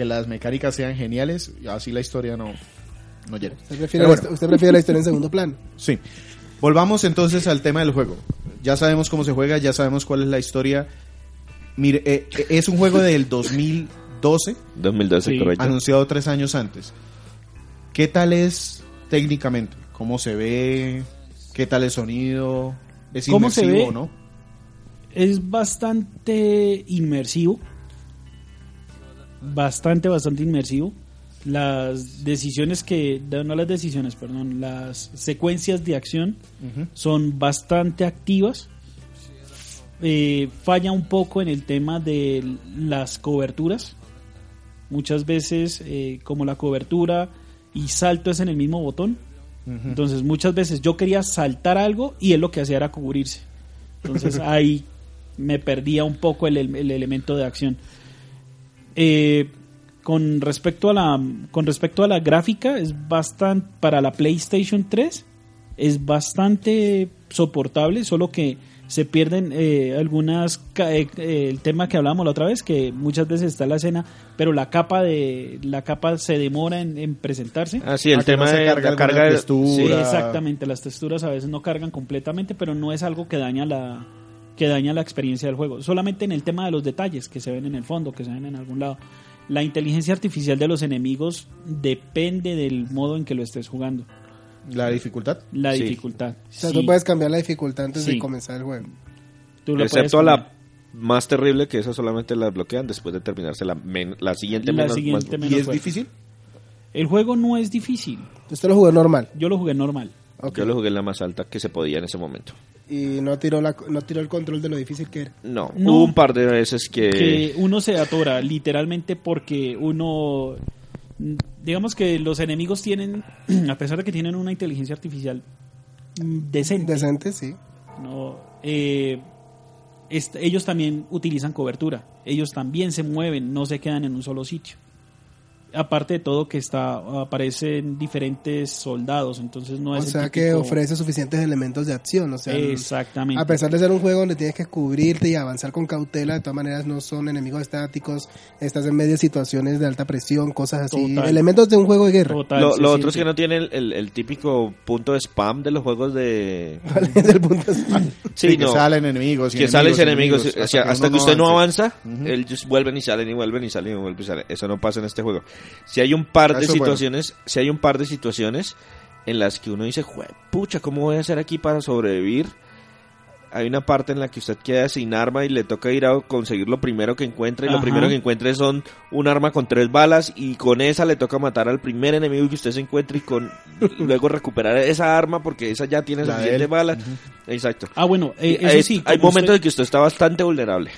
[SPEAKER 2] Que las mecánicas sean geniales, y así la historia no, no llega.
[SPEAKER 3] Usted prefiere,
[SPEAKER 2] bueno.
[SPEAKER 3] la, usted prefiere la historia en segundo plano.
[SPEAKER 2] Sí. Volvamos entonces al tema del juego. Ya sabemos cómo se juega, ya sabemos cuál es la historia. Mire, eh, eh, es un juego del 2012,
[SPEAKER 4] 2012,
[SPEAKER 1] Sí.
[SPEAKER 4] correcto.
[SPEAKER 2] anunciado tres años antes. ¿Qué tal es técnicamente? ¿Cómo se ve? ¿Qué tal el sonido? ¿Es
[SPEAKER 1] ¿Cómo se
[SPEAKER 2] inmersivo
[SPEAKER 1] ve?
[SPEAKER 2] o no?
[SPEAKER 1] Es bastante inmersivo. Bastante, bastante inmersivo. Las decisiones que, no las decisiones, perdón, las secuencias de acción son bastante activas. Eh, falla un poco en el tema de las coberturas. Muchas veces, eh, como la cobertura y salto es en el mismo botón, entonces muchas veces yo quería saltar algo y él lo que hacía era cubrirse. Entonces ahí me perdía un poco el, el elemento de acción. Eh, con respecto a la con respecto a la gráfica es bastante para la PlayStation 3 es bastante soportable, solo que se pierden eh, algunas eh, eh, el tema que hablábamos la otra vez que muchas veces está en la escena, pero la capa de la capa se demora en, en presentarse.
[SPEAKER 4] Ah, sí, el
[SPEAKER 2] Ah, no
[SPEAKER 4] tema de
[SPEAKER 2] carga
[SPEAKER 4] la carga de...
[SPEAKER 2] textura.
[SPEAKER 1] Sí, exactamente. Las texturas a veces no cargan completamente, pero no es algo que daña la que daña la experiencia del juego. Solamente en el tema de los detalles que se ven en el fondo, que se ven en algún lado. La inteligencia artificial de los enemigos depende del modo en que lo estés jugando.
[SPEAKER 2] ¿La dificultad?
[SPEAKER 1] La
[SPEAKER 4] Sí.
[SPEAKER 1] dificultad.
[SPEAKER 3] O sea,
[SPEAKER 1] Sí,
[SPEAKER 3] tú puedes cambiar la dificultad antes
[SPEAKER 1] Sí.
[SPEAKER 3] de comenzar el juego.
[SPEAKER 1] tú lo
[SPEAKER 4] Excepto la más terrible, que esa solamente la desbloquean después de terminarse la, men- la siguiente.
[SPEAKER 1] La
[SPEAKER 4] menos-
[SPEAKER 1] siguiente
[SPEAKER 4] más-
[SPEAKER 2] ¿Y es
[SPEAKER 1] fuerte.
[SPEAKER 2] difícil?
[SPEAKER 1] El juego no es difícil.
[SPEAKER 3] Usted lo jugó normal.
[SPEAKER 1] Yo lo jugué normal.
[SPEAKER 4] Yo lo jugué en la más alta que se podía en ese momento.
[SPEAKER 3] Y no tiró, la, no tiró el control de lo difícil que era.
[SPEAKER 4] No,
[SPEAKER 1] No.
[SPEAKER 4] hubo un par de veces que...
[SPEAKER 1] que uno se atora literalmente porque uno digamos que los enemigos tienen a pesar de que tienen una inteligencia artificial mm, decente
[SPEAKER 3] Decente, sí.
[SPEAKER 1] no Eh, ellos también utilizan cobertura ellos también se mueven no se quedan en un solo sitio aparte de todo que está aparecen diferentes soldados entonces no
[SPEAKER 3] o
[SPEAKER 1] es el
[SPEAKER 3] sea que
[SPEAKER 1] típico-
[SPEAKER 3] ofrece suficientes elementos de acción. O sea,
[SPEAKER 1] exactamente
[SPEAKER 3] a pesar de ser un juego donde tienes que cubrirte y avanzar con cautela, de todas maneras no son enemigos estáticos, estás en medio de situaciones de alta presión, cosas así.
[SPEAKER 1] Total.
[SPEAKER 3] Elementos de un juego de guerra.
[SPEAKER 1] Total,
[SPEAKER 4] Lo, otro es que no tiene el, el- el típico punto de spam de los juegos de...
[SPEAKER 3] ¿Cuál es el punto?
[SPEAKER 4] Sí,
[SPEAKER 2] que
[SPEAKER 4] no.
[SPEAKER 2] salen enemigos.
[SPEAKER 4] que salen
[SPEAKER 2] enemigos,
[SPEAKER 4] enemigos, o sea, hasta, que, usted no avanza,
[SPEAKER 2] Ujú.
[SPEAKER 4] ellos vuelven y salen y vuelven y salen y vuelven y salen. Eso no pasa en este juego. Si hay un par de
[SPEAKER 2] Eso es bueno.
[SPEAKER 4] situaciones, si hay un par de situaciones en las que uno dice, "Jue- pucha, ¿cómo voy a hacer aquí para sobrevivir? Hay una parte en la que usted queda sin arma y le toca ir a conseguir lo primero que encuentra y lo primero que encuentre son un arma con tres balas y con esa le toca matar al primer enemigo que usted se encuentre y con luego recuperar esa arma porque esa ya tiene
[SPEAKER 2] La de
[SPEAKER 4] suficiente
[SPEAKER 2] él.
[SPEAKER 4] balas. Exacto.
[SPEAKER 1] ah bueno eh, eso sí
[SPEAKER 4] hay momentos
[SPEAKER 1] usted-
[SPEAKER 4] en que usted está bastante vulnerable.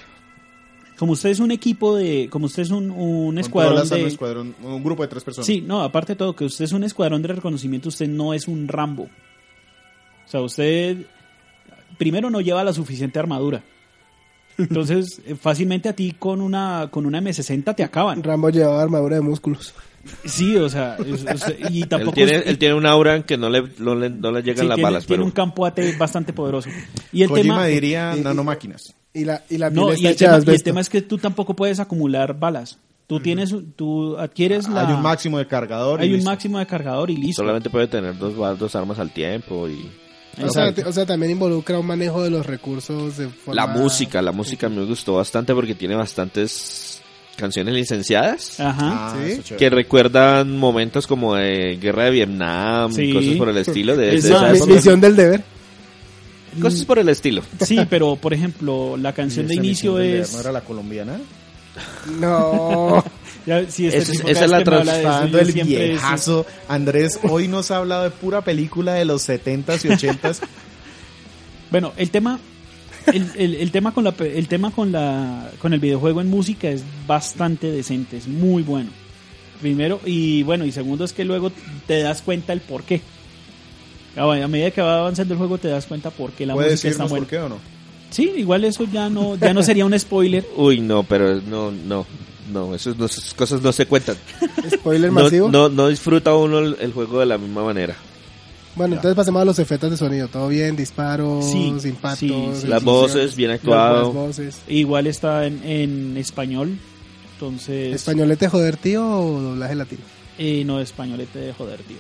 [SPEAKER 1] Como usted es un equipo de como usted es un, un escuadrón
[SPEAKER 2] a un
[SPEAKER 1] de
[SPEAKER 2] escuadrón, un grupo de tres personas.
[SPEAKER 1] Sí, no, aparte de todo, que usted es un escuadrón de reconocimiento, usted no es un Rambo. O sea, usted primero no lleva la suficiente armadura. Entonces, eh, fácilmente a ti con una con una M60 te acaban.
[SPEAKER 3] Rambo llevaba armadura de músculos.
[SPEAKER 1] Sí, o sea, es- o sea, y
[SPEAKER 4] Él
[SPEAKER 1] tampoco
[SPEAKER 4] tiene,
[SPEAKER 1] es-
[SPEAKER 4] él tiene un aura que no le, no le, no le
[SPEAKER 1] sí,
[SPEAKER 4] llegan las
[SPEAKER 1] tiene,
[SPEAKER 4] balas,
[SPEAKER 1] tiene
[SPEAKER 4] pero
[SPEAKER 1] un campo AT bastante poderoso. Y el
[SPEAKER 2] Kojima
[SPEAKER 1] tema
[SPEAKER 2] diría
[SPEAKER 3] y- y-
[SPEAKER 2] nanomáquinas.
[SPEAKER 3] Y la, y la
[SPEAKER 1] no, y el, tema, y el tema es que tú tampoco puedes acumular balas. Tú tienes tú adquieres la
[SPEAKER 2] Hay un máximo de cargador. y
[SPEAKER 1] hay un
[SPEAKER 2] listo.
[SPEAKER 1] máximo de cargador y listo.
[SPEAKER 4] solamente puede tener dos, dos armas al tiempo y
[SPEAKER 3] O sea, o sea, también involucra un manejo de los recursos de forma...
[SPEAKER 4] la música, la música me gustó bastante porque tiene bastantes canciones licenciadas
[SPEAKER 1] Ajá.
[SPEAKER 2] Ah,
[SPEAKER 3] Sí.
[SPEAKER 2] es
[SPEAKER 4] que recuerdan momentos como de guerra de Vietnam,
[SPEAKER 1] Sí.
[SPEAKER 4] cosas por el estilo de, de
[SPEAKER 1] Es
[SPEAKER 4] esa
[SPEAKER 1] más,
[SPEAKER 3] Mi-
[SPEAKER 4] época.
[SPEAKER 3] Misión del deber.
[SPEAKER 4] cosas por el estilo.
[SPEAKER 1] Sí, pero por ejemplo, la canción de
[SPEAKER 2] Esa
[SPEAKER 1] inicio es
[SPEAKER 2] ¿No era la colombiana?
[SPEAKER 3] No.
[SPEAKER 1] Ya, sí, este
[SPEAKER 4] Esa es-
[SPEAKER 1] tipo
[SPEAKER 4] esa es la
[SPEAKER 1] de yo
[SPEAKER 2] el viejazo. Andrés, hoy nos ha hablado de pura película de los 70s y 80s.
[SPEAKER 1] Bueno, el tema el, el- el tema con la pe- el tema con la con el videojuego en música es bastante decente, es muy bueno. Primero y bueno, y segundo es que luego te das cuenta el por qué. A medida que va avanzando el juego te das cuenta por qué la
[SPEAKER 2] ¿Puedes
[SPEAKER 1] música está buena.
[SPEAKER 2] por qué o no?
[SPEAKER 1] Sí, igual eso ya no ya no sería un spoiler.
[SPEAKER 4] Uy, no, pero no, no, no, esas, no- esas cosas no se cuentan.
[SPEAKER 3] Spoiler
[SPEAKER 4] No,
[SPEAKER 3] masivo.
[SPEAKER 4] no, no disfruta uno el, el juego de la misma manera.
[SPEAKER 3] Bueno, entonces pasemos a los efectos de sonido. Todo bien, disparos,
[SPEAKER 1] Sí,
[SPEAKER 3] impactos.
[SPEAKER 1] sí, sí,
[SPEAKER 4] Las voces, bien
[SPEAKER 3] las
[SPEAKER 4] actuado.
[SPEAKER 3] voces.
[SPEAKER 1] Igual está en, en español. Entonces,
[SPEAKER 3] ¿Españolete joder tío o doblaje latino?
[SPEAKER 1] eh, no españolete de joder, tío.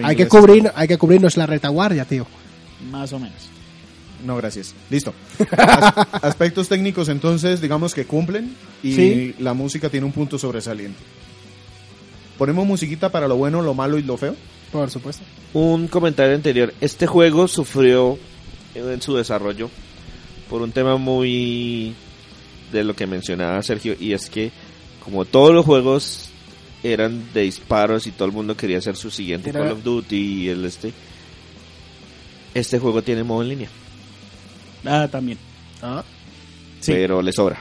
[SPEAKER 3] Hay que cubrir, hay que cubrirnos la retaguardia, tío.
[SPEAKER 1] Más o menos.
[SPEAKER 2] No, gracias. Listo. As- aspectos técnicos, entonces, digamos que cumplen y
[SPEAKER 1] Sí.
[SPEAKER 2] la música tiene un punto sobresaliente. Ponemos musiquita para lo bueno, lo malo y lo feo.
[SPEAKER 3] Por supuesto.
[SPEAKER 4] Un comentario anterior. Este juego sufrió en su desarrollo por un tema muy de lo que mencionaba Sergio y es que como todos los juegos eran de disparos y todo el mundo quería hacer su siguiente
[SPEAKER 3] Era-
[SPEAKER 4] Call of Duty y el este este juego tiene modo en línea,
[SPEAKER 1] Ah, también.
[SPEAKER 3] Ah,
[SPEAKER 1] Sí.
[SPEAKER 4] pero le sobra.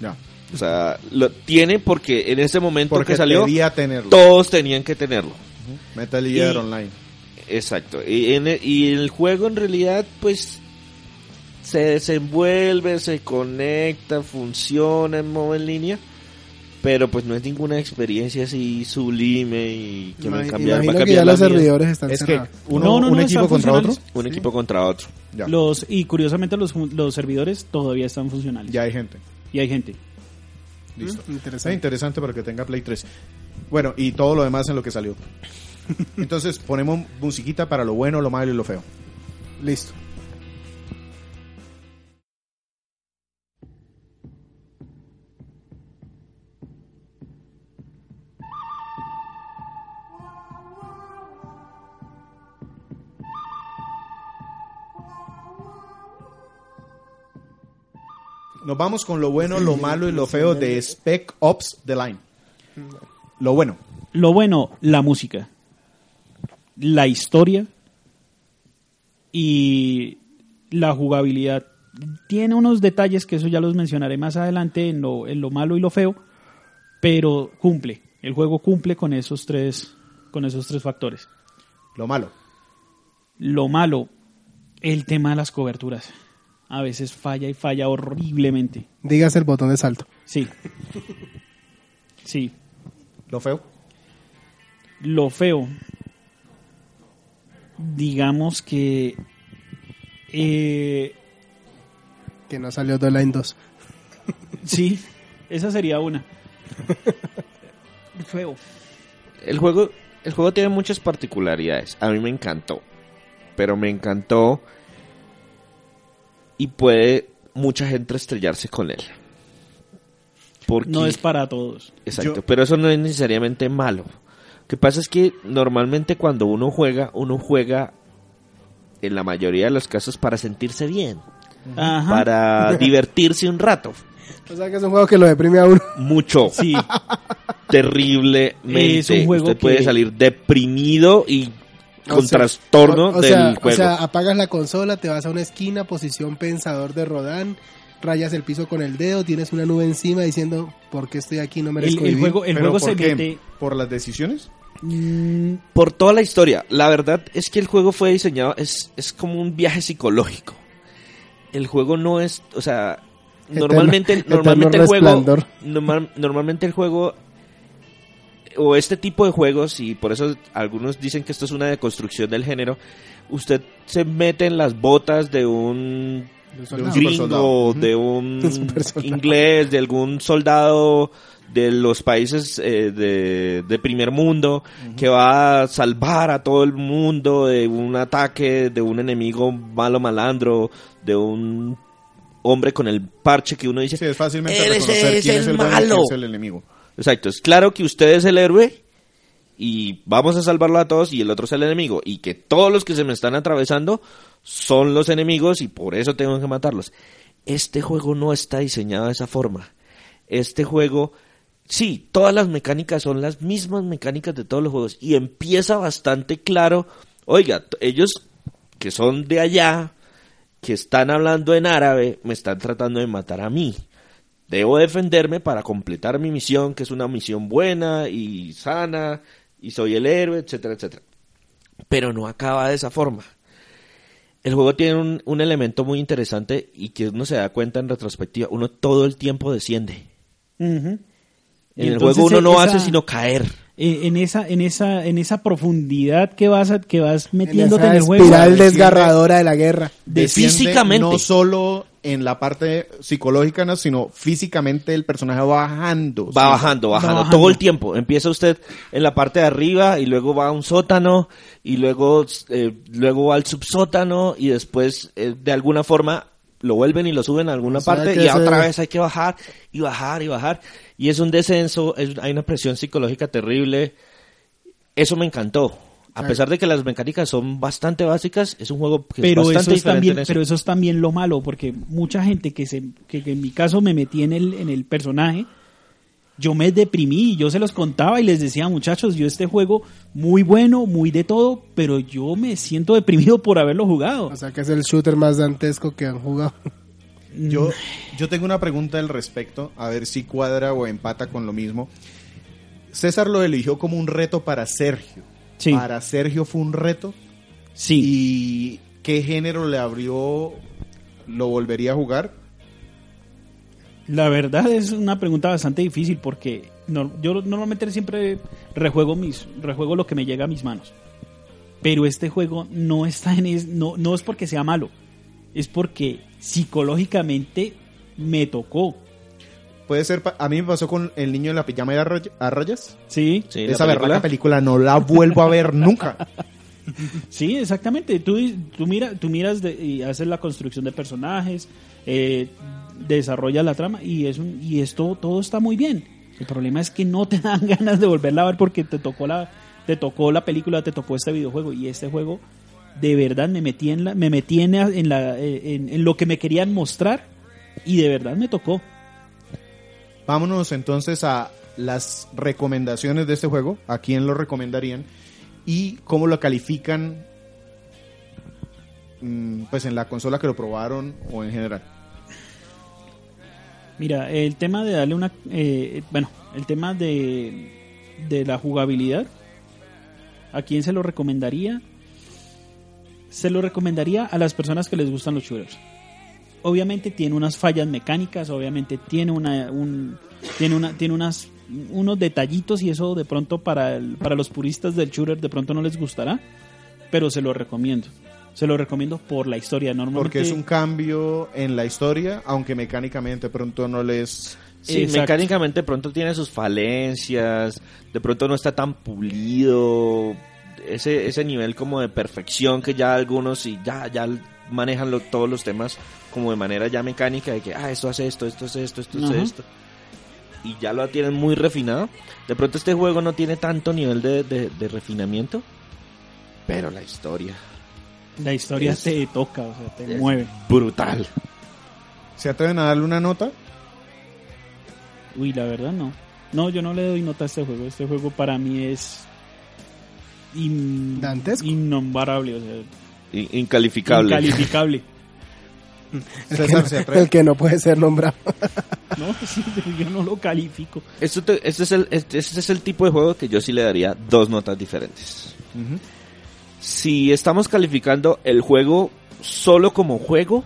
[SPEAKER 2] Ya.
[SPEAKER 4] O sea, lo tiene porque en ese momento
[SPEAKER 2] Porque
[SPEAKER 4] que salió
[SPEAKER 2] tenerlo.
[SPEAKER 4] todos tenían que tenerlo.
[SPEAKER 2] Metal Gear
[SPEAKER 4] Y-
[SPEAKER 2] Online.
[SPEAKER 4] Exacto. Y, en el, y el juego en realidad, pues, se desenvuelve, se conecta, funciona en modo en línea. Pero pues no es ninguna experiencia así sublime y que me
[SPEAKER 3] Imag-
[SPEAKER 4] cambiar, va a
[SPEAKER 3] imagino que
[SPEAKER 4] cambiar
[SPEAKER 3] ya
[SPEAKER 4] la
[SPEAKER 3] los
[SPEAKER 4] vida.
[SPEAKER 3] servidores están
[SPEAKER 2] Es que uno,
[SPEAKER 1] No, no,
[SPEAKER 2] un
[SPEAKER 1] no,
[SPEAKER 2] equipo contra otro.
[SPEAKER 4] Un equipo contra otro.
[SPEAKER 2] Ya.
[SPEAKER 1] Los, y curiosamente los, los servidores todavía están funcionales.
[SPEAKER 2] Ya hay gente.
[SPEAKER 1] Y hay gente.
[SPEAKER 2] Listo.
[SPEAKER 3] Mm,
[SPEAKER 2] Está
[SPEAKER 3] interesante.
[SPEAKER 2] interesante para que tenga Play 3. Bueno, y todo lo demás en lo que salió. Entonces ponemos musiquita para lo bueno, lo malo y lo feo.
[SPEAKER 3] Listo.
[SPEAKER 2] Nos vamos con lo bueno, lo malo y lo feo de Spec Ops The Line. Lo bueno.
[SPEAKER 1] Lo bueno, la música. La historia. Y la jugabilidad. Tiene unos detalles que eso ya los mencionaré más adelante en lo, en lo malo y lo feo. Pero cumple. El juego cumple con esos tres, con esos tres factores.
[SPEAKER 2] Lo malo.
[SPEAKER 1] Lo malo, el tema de las coberturas. A veces falla y falla horriblemente.
[SPEAKER 3] Dígase el botón de salto.
[SPEAKER 1] Sí. Sí.
[SPEAKER 2] Lo feo.
[SPEAKER 1] Lo feo. Digamos que. eh,
[SPEAKER 3] Que no salió The Line 2.
[SPEAKER 1] sí, esa sería una. Feo.
[SPEAKER 4] El juego, el juego tiene muchas particularidades. A mí me encantó. Pero me encantó. Y puede mucha gente estrellarse con él. Porque
[SPEAKER 1] No es para todos.
[SPEAKER 4] Exacto,
[SPEAKER 2] Yo-
[SPEAKER 4] pero eso no es necesariamente malo. Lo que pasa es que normalmente cuando uno juega, uno juega en la mayoría de los casos para sentirse bien,
[SPEAKER 1] Ajá.
[SPEAKER 4] para divertirse un rato.
[SPEAKER 3] O sea que es un juego que lo deprime a uno.
[SPEAKER 4] Mucho,
[SPEAKER 1] Sí,
[SPEAKER 4] terriblemente.
[SPEAKER 1] Es un juego
[SPEAKER 4] Usted puede salir deprimido y
[SPEAKER 3] O
[SPEAKER 4] con
[SPEAKER 3] sea,
[SPEAKER 4] trastorno
[SPEAKER 3] o- o
[SPEAKER 4] del
[SPEAKER 3] sea,
[SPEAKER 4] juego.
[SPEAKER 3] O sea, apagas la consola, te vas a una esquina, posición pensador de Rodán, rayas el piso con el dedo, tienes una nube encima diciendo, ¿por qué estoy aquí? No merezco
[SPEAKER 1] el
[SPEAKER 3] vivir.
[SPEAKER 1] juego, el
[SPEAKER 2] ¿Pero
[SPEAKER 1] juego
[SPEAKER 2] por
[SPEAKER 1] se
[SPEAKER 2] qué?
[SPEAKER 1] mete.
[SPEAKER 2] ¿Por las decisiones?
[SPEAKER 1] mm,
[SPEAKER 4] Por toda la historia. La verdad es que el juego fue diseñado, es, es como un viaje psicológico. El juego no es, o sea,
[SPEAKER 3] Eterno-
[SPEAKER 4] normalmente, el juego, normal- normalmente el juego o este tipo de juegos y por eso algunos dicen que esto es una deconstrucción del género. Usted se mete en las botas de un
[SPEAKER 3] De un
[SPEAKER 4] gringo, de
[SPEAKER 3] Un
[SPEAKER 4] inglés, de algún soldado de los países eh, de, de primer mundo que va a salvar a todo el mundo de un ataque de un enemigo malo malandro, de un hombre con el parche que uno dice,
[SPEAKER 2] Sí, es fácilmente
[SPEAKER 4] "Él
[SPEAKER 2] reconocer
[SPEAKER 4] es
[SPEAKER 2] quién
[SPEAKER 4] el
[SPEAKER 2] es el
[SPEAKER 4] malo.
[SPEAKER 2] quién es el enemigo.
[SPEAKER 4] Exacto, es claro que usted es el héroe y vamos a salvarlo a todos y el otro es el enemigo y que todos los que se me están atravesando son los enemigos y por eso tengo que matarlos. Este juego no está diseñado de esa forma. Este juego, sí, todas las mecánicas son las mismas mecánicas de todos los juegos y empieza bastante claro, oiga, ellos que son de allá, que están hablando en árabe, me están tratando de matar a mí. Debo defenderme para completar mi misión, que es una misión buena y sana, y soy el héroe, etcétera, etcétera. Pero no acaba de esa forma. El juego tiene un, un elemento muy interesante y que uno se da cuenta en retrospectiva. Uno todo el tiempo desciende. En el juego uno no
[SPEAKER 1] esa-
[SPEAKER 4] hace sino caer.
[SPEAKER 1] eh, en esa en esa en esa profundidad que vas a- que vas
[SPEAKER 3] En
[SPEAKER 1] metiéndote
[SPEAKER 3] esa
[SPEAKER 1] en el juego
[SPEAKER 3] espiral desgarradora de la guerra.
[SPEAKER 1] De-
[SPEAKER 4] físicamente.
[SPEAKER 2] No solo en la parte psicológica, no, sino físicamente el personaje va bajando.
[SPEAKER 4] Va
[SPEAKER 2] Sí.
[SPEAKER 4] bajando, bajando,
[SPEAKER 1] bajando.
[SPEAKER 4] todo el tiempo. Empieza usted en la parte de arriba y luego va a un sótano y luego, eh, luego va al subsótano y después eh, de alguna forma lo vuelven y lo suben a alguna
[SPEAKER 3] O sea
[SPEAKER 4] parte y otra vez hay que bajar y bajar y bajar. Y es un descenso, es- hay una presión psicológica terrible. Eso me encantó. A pesar de que las mecánicas son bastante básicas, es un juego que
[SPEAKER 1] pero
[SPEAKER 4] es
[SPEAKER 1] eso
[SPEAKER 4] bastante
[SPEAKER 1] es también
[SPEAKER 4] eso.
[SPEAKER 1] pero eso es también lo malo porque mucha gente que se que, que en mi caso me metí en el en el personaje yo me deprimí yo se los contaba y les decía muchachos yo este juego muy bueno muy de todo pero yo me siento deprimido por haberlo jugado
[SPEAKER 3] O sea que es el shooter más dantesco que han jugado.
[SPEAKER 2] Yo, yo tengo una pregunta al respecto, a ver si cuadra o empata con lo mismo. César lo eligió como un reto para Sergio.
[SPEAKER 1] Sí.
[SPEAKER 2] Para Sergio fue un reto.
[SPEAKER 1] sí
[SPEAKER 2] ¿Y qué género le abrió? ¿Lo volvería a jugar?
[SPEAKER 1] La verdad es una pregunta bastante difícil porque no- yo normalmente siempre rejuego mis rejuego lo que me llega a mis manos. Pero este juego no está en es, no no es porque sea malo, es porque psicológicamente me tocó.
[SPEAKER 2] Puede ser, pa- a mí me pasó con El niño en la pijama de a roy- a rayas.
[SPEAKER 1] Sí,
[SPEAKER 4] Sí, la
[SPEAKER 2] Esa
[SPEAKER 4] película.
[SPEAKER 2] verdad película no la vuelvo a ver nunca.
[SPEAKER 1] sí, exactamente. Tú, tú, mira, tú miras de- y haces la construcción de personajes, eh, desarrollas la trama y, es un, y esto todo está muy bien. El problema es que no te dan ganas de volverla a ver porque te tocó la, te tocó la película, te tocó este videojuego y este juego de verdad me metí en la, me metí en, la- en, la, eh, en- en lo que me querían mostrar y de verdad me tocó.
[SPEAKER 2] Vámonos entonces a las recomendaciones de este juego. ¿A quién lo recomendarían? Y cómo lo califican mm, pues en la consola que lo probaron o en general.
[SPEAKER 1] Mira, el tema de darle una... eh, bueno, el tema de, de la jugabilidad, ¿a quién se lo recomendaría? Se lo recomendaría a las personas que les gustan los shooters. Obviamente tiene unas fallas mecánicas, obviamente tiene una, un, tiene una, tiene unas, unos detallitos y eso de pronto para, el- para los puristas del shooter de pronto no les gustará, pero se lo recomiendo. Se lo recomiendo por la historia. Normalmente
[SPEAKER 2] Porque es un cambio en la historia, aunque mecánicamente pronto no les...
[SPEAKER 4] Sí,
[SPEAKER 1] Exacto.
[SPEAKER 4] mecánicamente de pronto tiene sus falencias, de pronto no está tan pulido, ese, ese nivel como de perfección que ya algunos y ya, ya manejan lo- todos los temas como de manera ya mecánica, de que, ah, esto hace esto, esto hace esto, esto hace esto. Y ya lo tienen muy refinado. De pronto este juego no tiene tanto nivel de, de- de refinamiento, pero la historia
[SPEAKER 1] la historia
[SPEAKER 4] es-
[SPEAKER 1] te toca, o sea, te
[SPEAKER 4] es
[SPEAKER 1] mueve.
[SPEAKER 4] brutal.
[SPEAKER 2] ¿Se atreven a darle una nota?
[SPEAKER 1] Uy, la verdad no. No, yo no le doy nota a este juego. Este juego para mí es in-
[SPEAKER 3] Dantesco.
[SPEAKER 1] innombrable, o sea,
[SPEAKER 4] In- Incalificable.
[SPEAKER 1] incalificable.
[SPEAKER 3] El que no puede ser nombrado.
[SPEAKER 1] No, sí, yo no lo califico.
[SPEAKER 4] Esto te- este, es el, este, este es el tipo de juego que yo sí le daría dos notas diferentes. Si estamos calificando el juego solo como juego,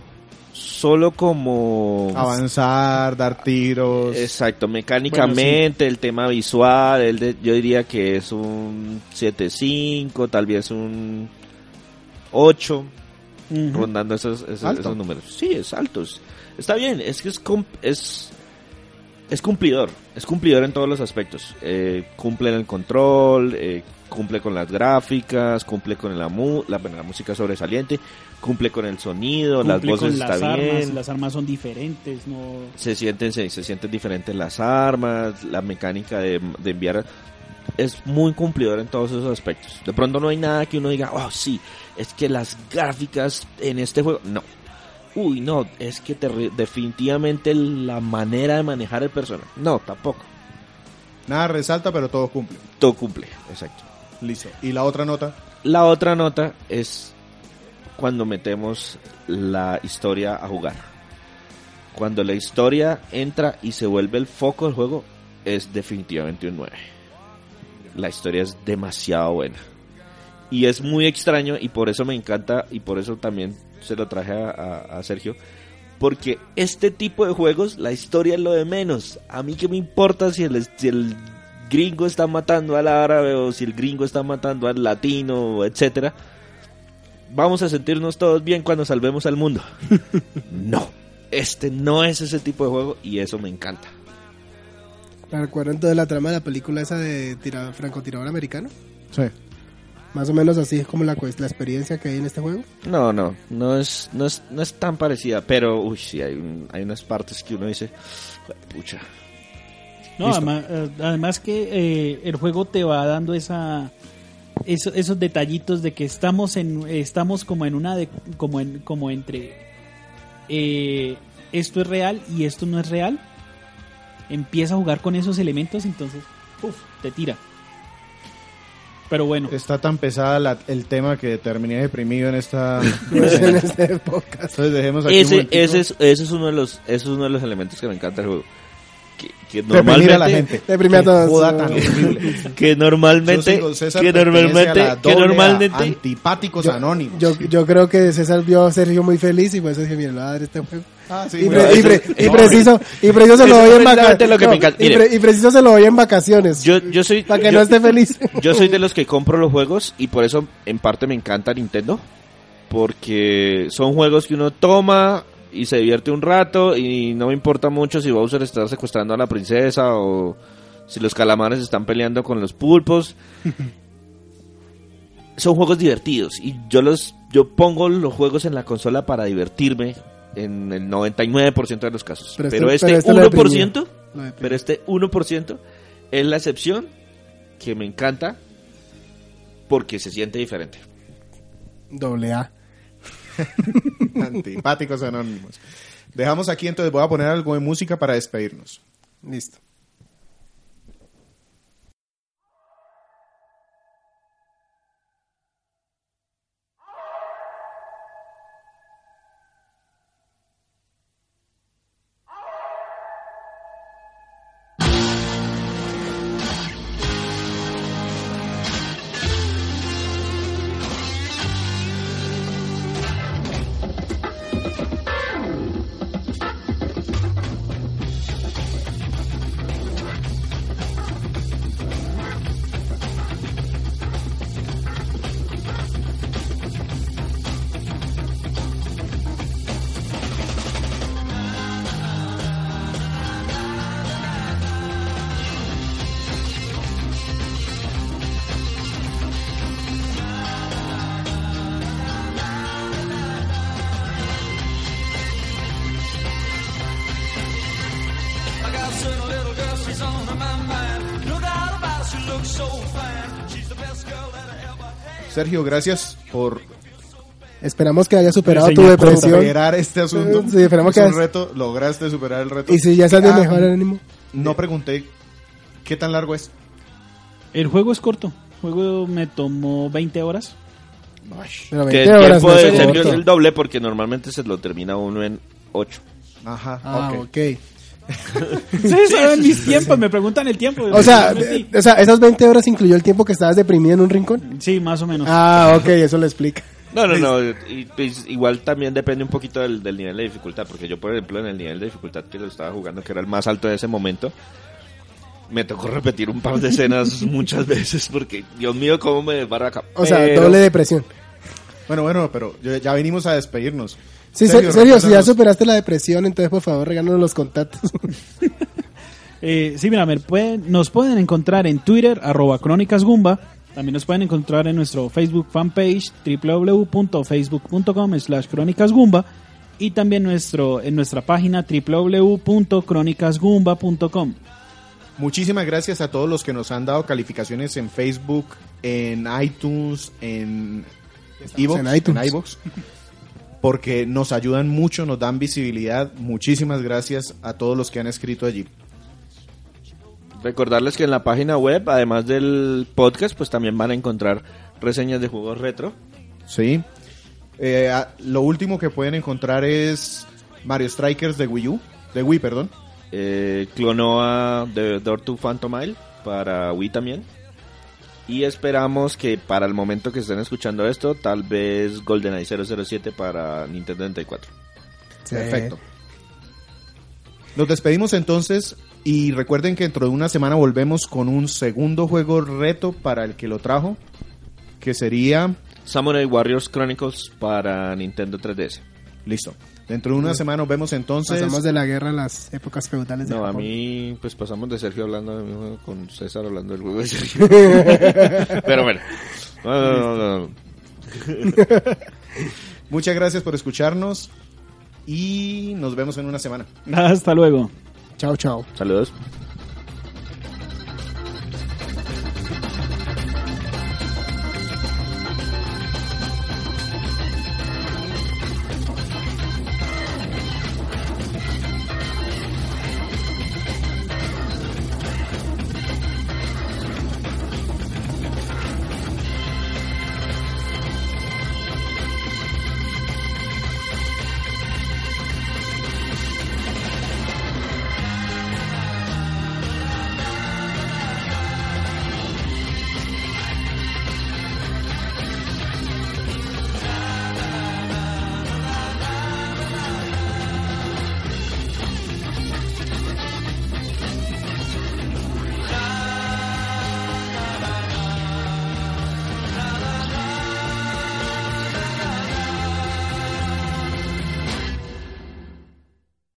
[SPEAKER 4] solo como...
[SPEAKER 2] Avanzar, dar tiros.
[SPEAKER 4] Exacto, mecánicamente, el tema visual, el de- yo diría que es un 7.5, tal vez un 8,
[SPEAKER 1] Ujú.
[SPEAKER 4] rondando esos, esos, números. Sí, es alto. es- Está bien, es que es, es, es cumplidor. Es cumplidor en todos los aspectos. Eh, cumple en el control, eh, cumple con las gráficas, cumple con la, mu- la, bueno, la música sobresaliente, cumple con el sonido, las voces
[SPEAKER 1] con las
[SPEAKER 4] está
[SPEAKER 1] armas,
[SPEAKER 4] bien.
[SPEAKER 1] las armas son diferentes, no
[SPEAKER 4] Se sienten, se, se sienten diferentes las armas, la mecánica de, de enviar es muy cumplidor en todos esos aspectos. De pronto no hay nada que uno diga, oh sí, es que las gráficas en este juego, no. Uy, no, es que terri- definitivamente la manera de manejar el personaje. No, tampoco.
[SPEAKER 2] Nada resalta, pero todo cumple.
[SPEAKER 4] Todo cumple, exacto.
[SPEAKER 2] Listo. ¿Y la otra nota?
[SPEAKER 4] La otra nota es cuando metemos la historia a jugar. Cuando la historia entra y se vuelve el foco del juego, es definitivamente un 9. La historia es demasiado buena. Y es muy extraño y por eso me encanta y por eso también se lo traje a, Sergio. Porque este tipo de juegos, la historia es lo de menos. A mí que me importa si el gringo está matando al árabe o si el gringo está matando al latino, etcétera. Vamos a sentirnos todos bien cuando salvemos al mundo. no. este no es ese tipo de juego y eso me encanta.
[SPEAKER 3] ¿Me recuerdan toda la trama de la película esa de tira, francotirador americano?
[SPEAKER 2] Sí.
[SPEAKER 3] Más o menos así es como la, la experiencia que hay en este juego.
[SPEAKER 4] No, no, no es, no es, no es tan parecida, pero uy, sí, hay, un- hay unas partes que uno dice, pucha.
[SPEAKER 1] No, además, eh, además que eh, el juego te va dando esa eso- esos detallitos de que estamos en estamos como en una de, como en como entre eh, esto es real y esto no es real. Empieza a jugar con esos elementos, entonces uf, te tira. Pero bueno,
[SPEAKER 2] Está tan pesada la- el tema que terminé deprimido en esta...
[SPEAKER 3] en podcast.
[SPEAKER 2] Entonces dejemos aquí un
[SPEAKER 4] Ese, es, ese es uno de los, ese es uno de los elementos que me encanta del juego. Que, normalmente,
[SPEAKER 2] a la gente.
[SPEAKER 3] Deprimir a todos.
[SPEAKER 2] joda tan horrible.
[SPEAKER 4] que normalmente,
[SPEAKER 2] César
[SPEAKER 4] que normalmente,
[SPEAKER 2] a
[SPEAKER 4] que
[SPEAKER 2] doble A,
[SPEAKER 4] normalmente,
[SPEAKER 2] Antipáticos
[SPEAKER 3] Yo,
[SPEAKER 2] anónimos.
[SPEAKER 3] yo, yo creo que César vio a Sergio muy feliz y por eso dije, mira, le voy a dar este juego.
[SPEAKER 2] Ah, sí,
[SPEAKER 3] y,
[SPEAKER 2] eso- no,
[SPEAKER 3] preciso, y preciso se lo doy en vacaciones.
[SPEAKER 4] lo
[SPEAKER 3] pre- y preciso se lo doy en vacaciones.
[SPEAKER 4] yo, yo soy,
[SPEAKER 3] para que
[SPEAKER 4] yo-
[SPEAKER 3] no esté feliz.
[SPEAKER 4] Yo soy de los que compro los juegos y por eso en parte me encanta Nintendo. Porque son juegos que uno toma y se divierte un rato y no me importa mucho si Bowser está secuestrando a la princesa o si los calamares están peleando con los pulpos. son juegos divertidos y yo los yo pongo los juegos en la consola para divertirme en el 99% de los casos.
[SPEAKER 3] Pero
[SPEAKER 4] Pero,
[SPEAKER 3] este-
[SPEAKER 4] este,
[SPEAKER 3] pero este lo
[SPEAKER 4] 1%,
[SPEAKER 3] deprimió. Lo deprimió.
[SPEAKER 4] pero este 1% es la excepción que me encanta porque se siente diferente.
[SPEAKER 3] Doble A.
[SPEAKER 2] Antipáticos anónimos. Dejamos aquí, entonces voy a poner algo de música para despedirnos.
[SPEAKER 3] Listo.
[SPEAKER 2] Sergio, gracias por
[SPEAKER 3] Esperamos que haya superado tu depresión.
[SPEAKER 2] superar este asunto.
[SPEAKER 3] Sí, esperemos
[SPEAKER 2] es
[SPEAKER 3] que
[SPEAKER 2] un
[SPEAKER 3] has-
[SPEAKER 2] reto, lograste superar el reto.
[SPEAKER 3] Y si ya estás de
[SPEAKER 2] Ah,
[SPEAKER 3] mejor ánimo.
[SPEAKER 2] No pregunté qué tan largo es.
[SPEAKER 1] el juego es corto. El juego me tomó 20 horas.
[SPEAKER 3] Pero
[SPEAKER 4] Que
[SPEAKER 3] 20
[SPEAKER 4] el
[SPEAKER 3] horas
[SPEAKER 4] tiempo
[SPEAKER 3] no
[SPEAKER 4] de
[SPEAKER 3] es
[SPEAKER 4] Sergio
[SPEAKER 3] corto.
[SPEAKER 4] es el doble porque normalmente se lo termina uno en 8.
[SPEAKER 2] Ajá,
[SPEAKER 3] Ah,
[SPEAKER 2] ok.
[SPEAKER 3] ok.
[SPEAKER 1] Ustedes saben mis tiempos, me preguntan el tiempo.
[SPEAKER 3] O sea, o sea, esas 20 horas incluyó el tiempo que estabas deprimido en un rincón.
[SPEAKER 1] Sí, más o menos.
[SPEAKER 3] Ah, ok, eso lo explica.
[SPEAKER 4] No, no, no. y, pues, igual también depende un poquito del, del nivel de dificultad. Porque yo, por ejemplo, en el nivel de dificultad que lo estaba jugando, que era el más alto de ese momento, me tocó repetir un par de escenas muchas veces. Porque, Dios mío, cómo me desbarraca.
[SPEAKER 3] O sea,
[SPEAKER 4] Pero-
[SPEAKER 3] doble depresión.
[SPEAKER 2] Bueno, bueno, pero ya ya venimos a despedirnos.
[SPEAKER 3] Sí,
[SPEAKER 2] Sergio,
[SPEAKER 3] serio, si ya superaste la depresión, entonces por favor regálanos los contactos.
[SPEAKER 1] Eh, sí, mira, me pueden- nos pueden encontrar en Twitter, arroba crónicasgumba. También nos pueden encontrar en nuestro Facebook fanpage, www.facebook.com slash crónicasgumba. Y también nuestro, en nuestra página www.crónicasgumba.com.
[SPEAKER 2] Muchísimas gracias a todos los que nos han dado calificaciones en Facebook, en iTunes, en iVoox,
[SPEAKER 3] en iTunes.
[SPEAKER 2] en iVoox, porque nos ayudan mucho, nos dan visibilidad. Muchísimas gracias a todos los que han escrito allí.
[SPEAKER 4] Recordarles que en la página web, además del podcast, pues también van a encontrar reseñas de juegos retro.
[SPEAKER 2] Sí. Eh, lo último que pueden encontrar es Mario Strikers de Wii U, de Wii, perdón.
[SPEAKER 4] Eh, Clonoa de Door to Phantom Isle para Wii también. Y esperamos que para el momento que estén escuchando esto, tal vez GoldenEye 007 para Nintendo 64.
[SPEAKER 2] Perfecto. Nos despedimos entonces y recuerden que dentro de una semana volvemos con un segundo juego reto para el que lo trajo, que sería
[SPEAKER 4] Samurai Warriors Chronicles para Nintendo 3DS.
[SPEAKER 2] Listo. Dentro de una semana nos vemos entonces.
[SPEAKER 3] Pasamos de la guerra a las épocas feudales de
[SPEAKER 4] No, a mí, pues pasamos de Sergio hablando de mi juego con César hablando del juego de Sergio. Pero bueno. No, no, no, no, no.
[SPEAKER 2] Muchas gracias por escucharnos y nos vemos en una semana.
[SPEAKER 1] Hasta luego.
[SPEAKER 3] Chao, chao.
[SPEAKER 4] Saludos.